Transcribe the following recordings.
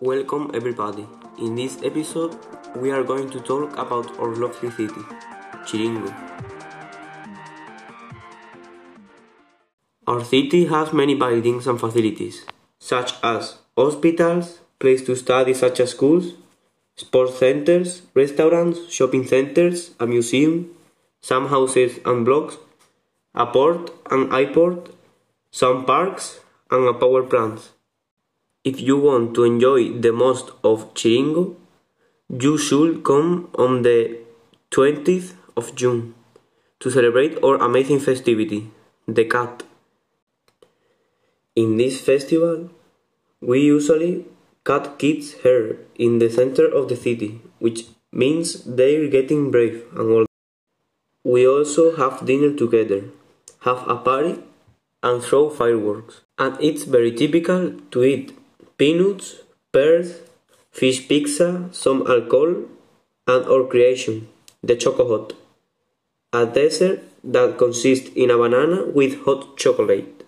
Welcome everybody. In this episode, we are going to talk about our lovely city, Chiringo. Our city has many buildings and facilities, such as hospitals, places to study such as schools, sports centers, restaurants, shopping centers, a museum, some houses and blocks, a port and airport, some parks, and a power plant. If you want to enjoy the most of Chiringo, you should come on the 20th of June to celebrate our amazing festivity, the Cat. In this festival, we usually cut kids' hair in the center of the city, which means they're getting brave and old. We also have dinner together, have a party, and throw fireworks. And it's very typical to eat peanuts, pears, fish pizza, some alcohol, and our creation, the Choco Hot, a dessert that consists in a banana with hot chocolate.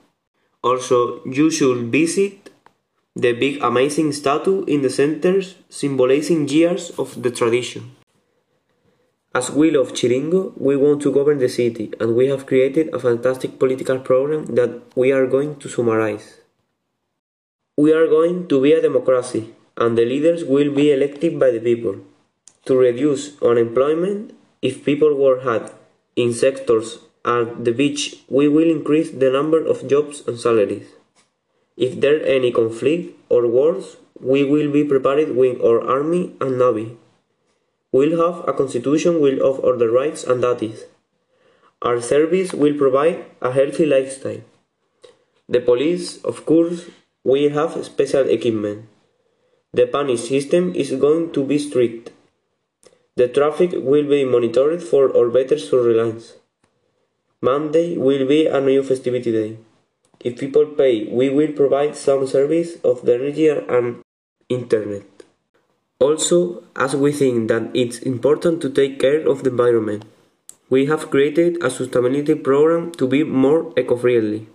Also, you should visit the big amazing statue in the center symbolizing years of the tradition. As we love Chiringo, we want to govern the city and we have created a fantastic political program that we are going to summarize. We are going to be a democracy and the leaders will be elected by the people. To reduce unemployment, if people work hard in sectors at the beach, we will increase the number of jobs and salaries. If there any conflict or wars, we will be prepared with our army and navy. We'll have a constitution of all the rights and duties. Our service will provide a healthy lifestyle. The police, of course, will have special equipment. The punish system is going to be strict. The traffic will be monitored for our better surveillance. Monday will be a new festivity day. If people pay, we will provide some service of the energy and internet. Also, as we think that it's important to take care of the environment, we have created a sustainability program to be more eco-friendly.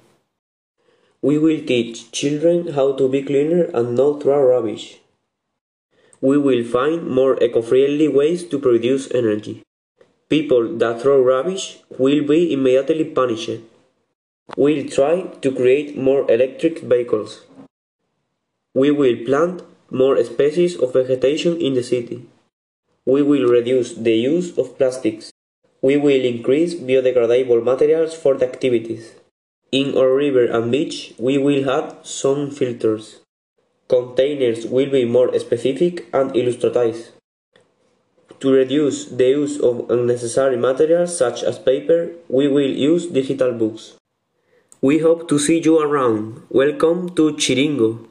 We will teach children how to be cleaner and not throw rubbish. We will find more eco-friendly ways to produce energy. People that throw rubbish will be immediately punished. We'll try to create more electric vehicles. We will plant more species of vegetation in the city. We will reduce the use of plastics. We will increase biodegradable materials for the activities. In our river and beach, we will have some filters. Containers will be more specific and illustrative. To reduce the use of unnecessary materials such as paper, we will use digital books. We hope to see you around. Welcome to Chiringo.